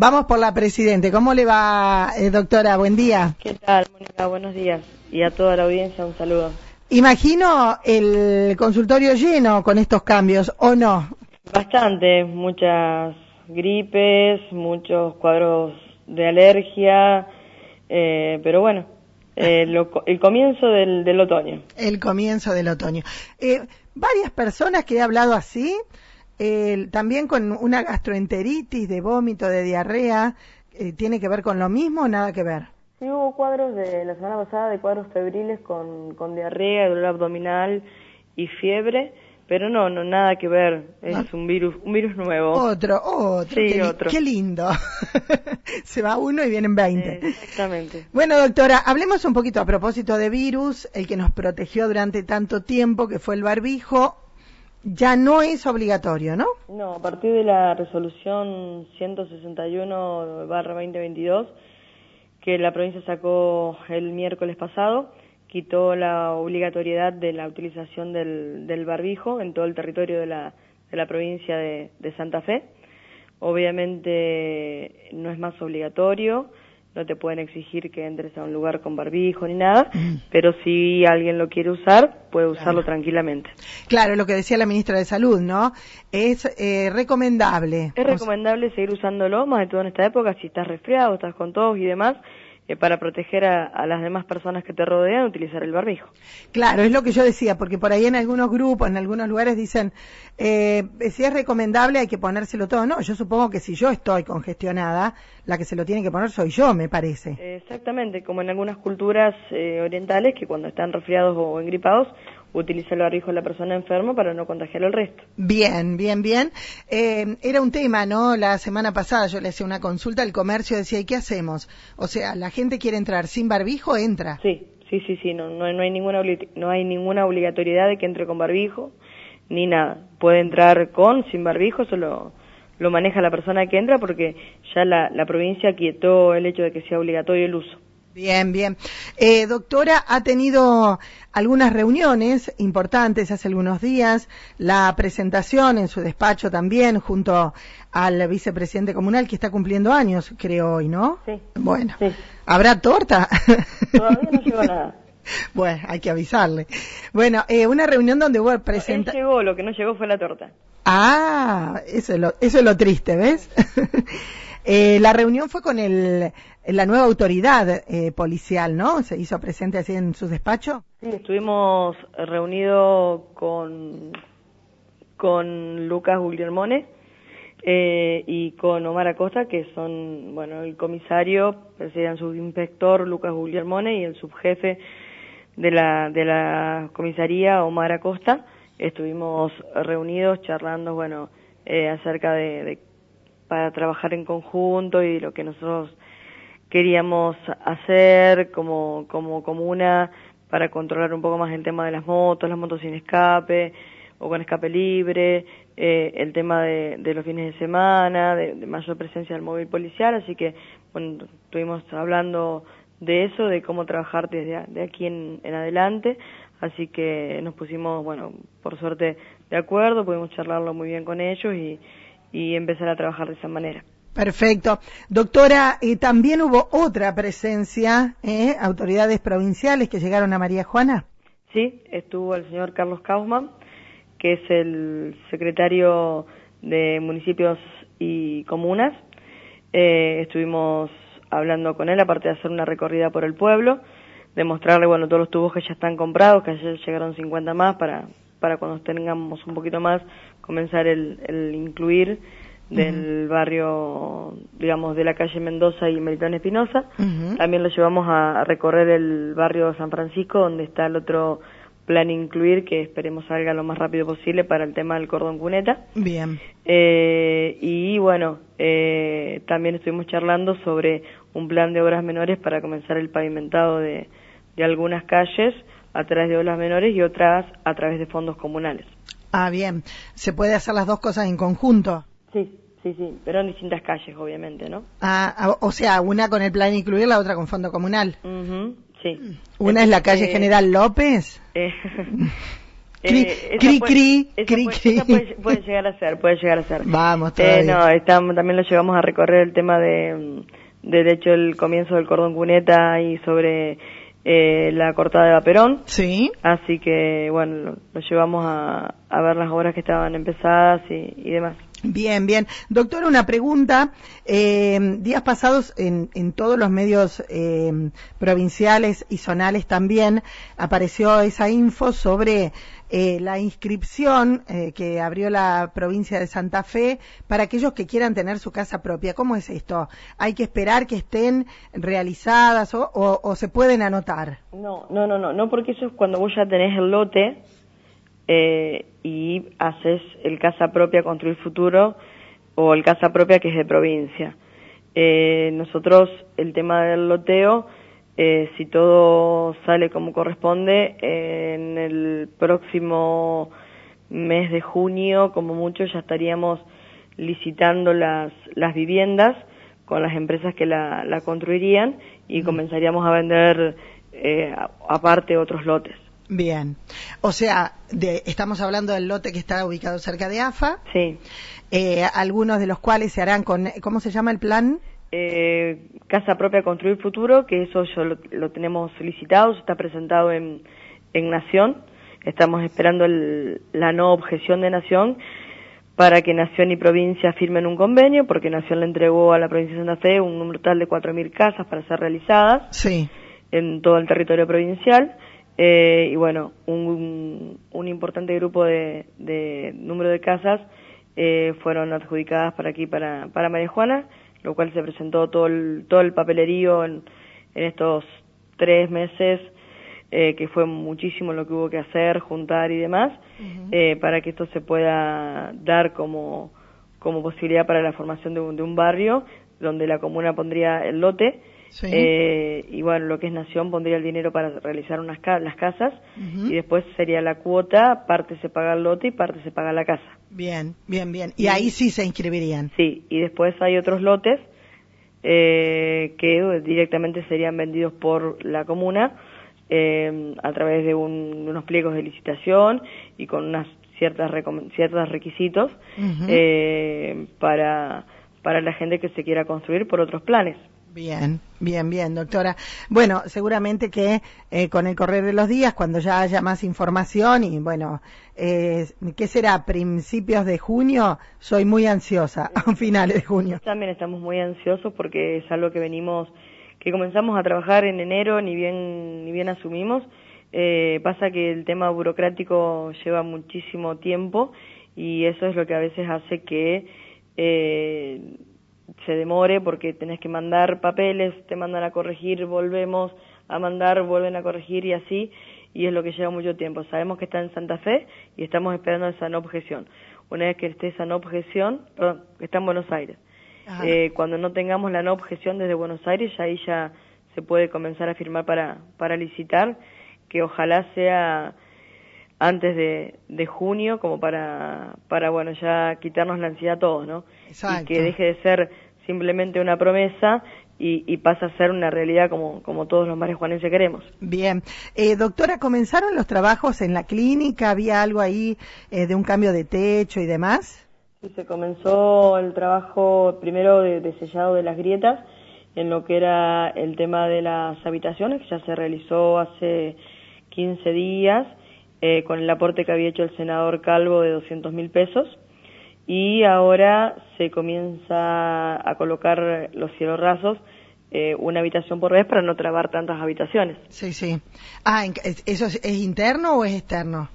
Vamos por la presidente. ¿Cómo le va, eh, doctora? Buen día. ¿Qué tal, Mónica? Buenos días. Y a toda la audiencia un saludo. Imagino el consultorio lleno con estos cambios, ¿o no? Bastante, muchas gripes, muchos cuadros de alergia, eh, pero bueno, eh, el comienzo del, otoño. El comienzo del otoño. Eh, varias personas que he hablado así, también con una gastroenteritis, de vómito, de diarrea, ¿tiene que ver con lo mismo o nada que ver? Sí, hubo cuadros de la semana pasada de cuadros febriles con, con diarrea, dolor abdominal y fiebre pero no, no nada que ver, es ah. un virus, un virus nuevo. Otro, otro. Sí, qué, otro. Qué lindo. Se va uno y vienen 20. exactamente. Bueno, doctora, hablemos un poquito a propósito de virus, el que nos protegió durante tanto tiempo, que fue el barbijo, ya no es obligatorio, ¿no? No, a partir de la resolución 161-2022, que la provincia sacó el miércoles pasado, quitó la obligatoriedad de la utilización del, del barbijo en todo el territorio de la, de la provincia de, de, Santa Fe. Obviamente no es más obligatorio, no te pueden exigir que entres a un lugar con barbijo ni nada, mm. pero si alguien lo quiere usar, puede usarlo tranquilamente. Claro, lo que decía la ministra de Salud, ¿no? Es eh, recomendable. Es recomendable seguir usándolo, más de todo en esta época, si estás resfriado, estás con tos y demás, eh, para proteger a, las demás personas que te rodean, utilizar el barbijo. Claro, es lo que yo decía, porque por ahí en algunos grupos, en algunos lugares dicen, eh, si es recomendable hay que ponérselo todo. No, yo supongo que si yo estoy congestionada, la que se lo tiene que poner soy yo, me parece. Exactamente, como en algunas culturas eh, orientales que cuando están resfriados o engripados utiliza el barbijo de la persona enferma para no contagiar al resto. Bien, bien, bien. Eh, era un tema, ¿no? La semana pasada yo le hacía una consulta al comercio, decía, ¿y qué hacemos? O sea, la gente quiere entrar sin barbijo, entra. Sí, sí, sí, sí, no, no, hay, ninguna, no hay ninguna obligatoriedad de que entre con barbijo, ni nada. Puede entrar con, sin barbijo, solo lo maneja la persona que entra porque ya la, la provincia quietó el hecho de que sea obligatorio el uso. Bien, bien. Eh, doctora, ha tenido algunas reuniones importantes hace algunos días, la presentación en su despacho también junto al vicepresidente comunal que está cumpliendo años, creo hoy, ¿no? Sí. Bueno, ¿habrá torta? Todavía no llegó nada. Bueno, hay que avisarle. Bueno, eh, una reunión donde hubo presentación. llegó, lo que no llegó fue la torta. Ah, eso es lo, eso es lo triste, ¿ves? eh, la reunión fue con el la nueva autoridad eh, policial, ¿no? Se hizo presente así en su despacho. Sí, estuvimos reunidos con, con Lucas Guglielmone eh, y con Omar Acosta, que son, bueno, el comisario, serían subinspector Lucas Guglielmone y el subjefe de la, de la comisaría Omar Acosta. Estuvimos reunidos charlando, bueno, eh, acerca de, de para trabajar en conjunto y lo que nosotros queríamos hacer como, como comuna para controlar un poco más el tema de las motos, las motos sin escape o con escape libre, eh, el tema de, los fines de semana, de, mayor presencia del móvil policial, así que bueno, estuvimos hablando de eso, de cómo trabajar desde de aquí en, en adelante, así que nos pusimos, bueno, por suerte de acuerdo, pudimos charlarlo muy bien con ellos y, y empezar a trabajar de esa manera. Perfecto. Doctora, eh, también hubo otra presencia, ¿eh? autoridades provinciales que llegaron a María Juana. Sí, estuvo el señor Carlos Kaufman, que es el secretario de municipios y comunas. Eh, estuvimos hablando con él, aparte de hacer una recorrida por el pueblo, demostrarle, bueno, todos los tubos que ya están comprados, que ayer llegaron 50 más para, para cuando tengamos un poquito más, comenzar el, el incluir del barrio, digamos, de la calle Mendoza y Melitón Espinosa. También lo llevamos a, recorrer el barrio San Francisco, donde está el otro plan incluir, que esperemos salga lo más rápido posible para el tema del cordón cuneta. Bien. Eh, y bueno, eh, también estuvimos charlando sobre un plan de obras menores para comenzar el pavimentado de, de algunas calles a través de obras menores y otras a través de fondos comunales. Ah, bien. ¿Se puede hacer las dos cosas en conjunto? Sí, sí, sí, pero en distintas calles, obviamente, ¿no? Ah, o sea, una con el plan incluir, la otra con fondo comunal. sí. ¿Una es la calle General López? Eh, Eh, cri, esa cri, puede- cri, cri. puede, esa puede- puede llegar a ser, puede llegar a ser. Vamos, Eh, todavía. no, estamos, también lo llevamos a recorrer el tema de, mm, de, de hecho, el comienzo del cordón cuneta y sobre eh, la cortada de Vaperón. Sí. Así que, bueno, lo, lo llevamos a, a ver las obras que estaban empezadas y, y demás. Bien, bien. Doctor, una pregunta. Eh, días pasados en, en todos los medios eh, provinciales y zonales también apareció esa info sobre eh, la inscripción eh, que abrió la provincia de Santa Fe para aquellos que quieran tener su casa propia. ¿Cómo es esto? ¿Hay que esperar que estén realizadas o, o- se pueden anotar? No, no, no, no, no, porque eso es cuando vos ya tenés el lote eh, y haces el casa propia construir futuro o el casa propia que es de provincia. Eh, nosotros el tema del loteo, eh, si todo sale como corresponde, eh, en el próximo mes de junio, como mucho, ya estaríamos licitando las, las viviendas con las empresas que la, la construirían y comenzaríamos a vender eh, aparte otros lotes. Bien. O sea, de- estamos hablando del lote que está ubicado cerca de AFA. Sí. eh, algunos de los cuales se harán con, ¿cómo se llama el plan? Eh, casa propia Construir Futuro, que eso yo lo, lo tenemos solicitado, está presentado en, en Nación. Estamos esperando el- la no objeción de Nación para que Nación y provincia firmen un convenio, porque Nación le entregó a la provincia de Santa Fe un número total de 4.000 casas para ser realizadas Sí. en todo el territorio provincial. Eh, y bueno, un, un importante grupo de, de número de casas eh, fueron adjudicadas para aquí, para, para María Juana, lo cual se presentó todo el, todo el papelerío en, en estos tres meses, eh, que fue muchísimo lo que hubo que hacer, juntar y demás, eh, para que esto se pueda dar como, como posibilidad para la formación de un, de un barrio, donde la comuna pondría el lote, Sí. eh, y bueno, lo que es Nación pondría el dinero para realizar unas ca- las casas y después sería la cuota, parte se paga el lote y parte se paga la casa. Bien, bien, bien. Y ahí sí se inscribirían. Sí, y después hay otros lotes eh, que directamente serían vendidos por la comuna eh, a través de, un- de unos pliegos de licitación y con unas ciertas ciertos requisitos eh, para para la gente que se quiera construir por otros planes. Bien, bien, bien, doctora. Bueno, seguramente que eh, con el correr de los días, cuando ya haya más información y bueno, eh, ¿qué será? ¿Principios de junio? Soy muy ansiosa, a finales de junio. También estamos muy ansiosos porque es algo que venimos, que comenzamos a trabajar en enero, ni bien, ni bien asumimos. Eh, pasa que el tema burocrático lleva muchísimo tiempo y eso es lo que a veces hace que eh, se demore porque tenés que mandar papeles, te mandan a corregir, volvemos a mandar, vuelven a corregir y así, y es lo que lleva mucho tiempo. Sabemos que está en Santa Fe y estamos esperando esa no objeción. Una vez que esté esa no objeción, perdón, está en Buenos Aires. Eh, cuando no tengamos la no objeción desde Buenos Aires, ya ahí ya se puede comenzar a firmar para, para licitar, que ojalá sea antes de, de junio, como para, para, bueno, ya quitarnos la ansiedad a todos, ¿no? Exacto. Y que deje de ser simplemente una promesa y, y pasa a ser una realidad como, como todos los marijuanenses queremos. Bien. Eh, doctora, ¿comenzaron los trabajos en la clínica? ¿Había algo ahí eh, de un cambio de techo y demás? Y se comenzó el trabajo primero de, de sellado de las grietas en lo que era el tema de las habitaciones, que ya se realizó hace 15 días eh, con el aporte que había hecho el senador Calvo de 200 mil pesos. Y ahora se comienza a colocar los cielos rasos, eh, una habitación por vez para no trabar tantas habitaciones. Sí, sí. Ah, ¿eso es, es interno o es externo?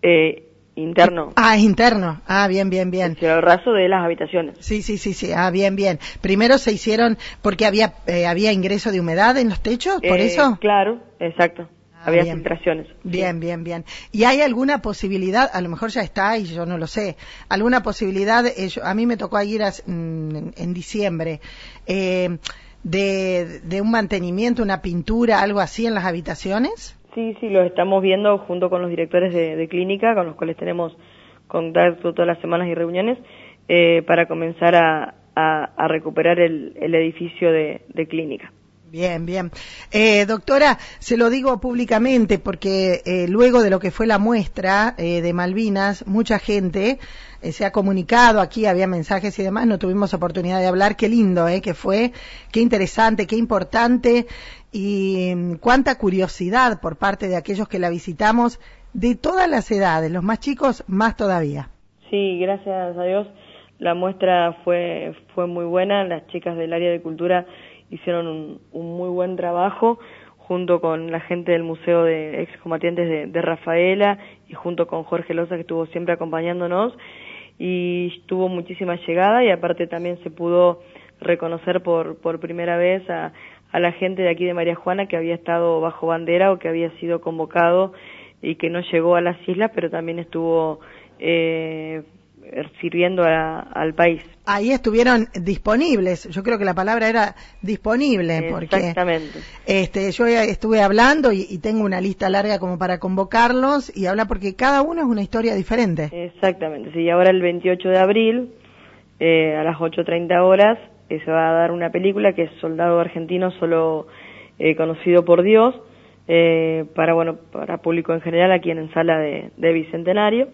Eh, interno, Ah, es interno. Ah, bien, bien, bien. el cielo raso de las habitaciones. Sí, sí, sí, sí. Ah, bien, bien. Primero se hicieron porque había eh, había ingreso de humedad en los techos, por Eh, eso. Claro, exacto. Ah, Había bien. filtraciones. Bien, bien, bien. ¿Y hay alguna posibilidad, a lo mejor ya está y yo no lo sé, alguna posibilidad, eh, yo- a mí me tocó ir a- mm, en, en diciembre, eh, de, de un mantenimiento, una pintura, algo así en las habitaciones? Sí, sí, lo estamos viendo junto con los directores de, de clínica, con los cuales tenemos contacto todas las semanas y reuniones, eh, para comenzar a, a- a recuperar el, el edificio de, de clínica. Bien, bien. Eh, doctora, se lo digo públicamente porque eh, luego de lo que fue la muestra eh, de Malvinas, mucha gente eh, se ha comunicado, aquí había mensajes y demás, no tuvimos oportunidad de hablar, qué lindo, eh, que fue, qué interesante, qué importante y mm, cuánta curiosidad por parte de aquellos que la visitamos de todas las edades, los más chicos más todavía. Sí, gracias a Dios la muestra fue, fue muy buena, las chicas del área de cultura hicieron un, un muy buen trabajo junto con la gente del Museo de Excombatientes de, Rafaela y junto con Jorge Loza que estuvo siempre acompañándonos. Y tuvo muchísima llegada y aparte también se pudo reconocer por, por primera vez a, a la gente de aquí de María Juana que había estado bajo bandera o que había sido convocado y que no llegó a las islas, pero también estuvo eh, sirviendo a, al país. Ahí estuvieron disponibles, yo creo que la palabra era disponible, porque Exactamente. este, yo estuve hablando y, y, tengo una lista larga como para convocarlos y hablar porque cada uno es una historia diferente. Exactamente, sí, ahora el 28 de abril eh, a las 8.30 horas eh, se va a dar una película que es Soldado Argentino Solo eh, Conocido por Dios, eh, para, bueno, para público en general aquí en la sala de, de Bicentenario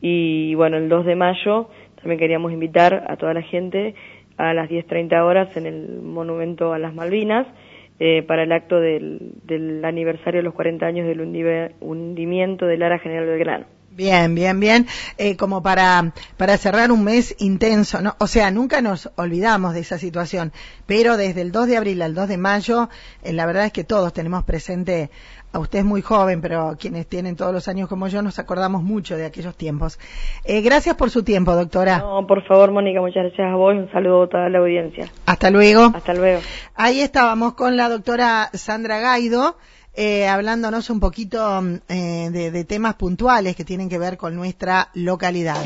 y bueno, el 2 de mayo también queríamos invitar a toda la gente a las 10.30 horas en el Monumento a las Malvinas eh, para el acto del, del, aniversario de los 40 años del hundimiento del Ara General Belgrano. Bien, bien, bien. Eh, como para, para cerrar un mes intenso, ¿no? O sea, nunca nos olvidamos de esa situación, pero desde el 2 de abril al 2 de mayo, eh, la verdad es que todos tenemos presente, a usted es muy joven, pero quienes tienen todos los años como yo nos acordamos mucho de aquellos tiempos. Eh, gracias por su tiempo, doctora. No, por favor, Mónica, muchas gracias a vos un saludo a toda la audiencia. Hasta luego. Hasta luego. Ahí estábamos con la doctora Sandra Gaido eh, hablándonos un poquito eh, de, de temas puntuales que tienen que ver con nuestra localidad.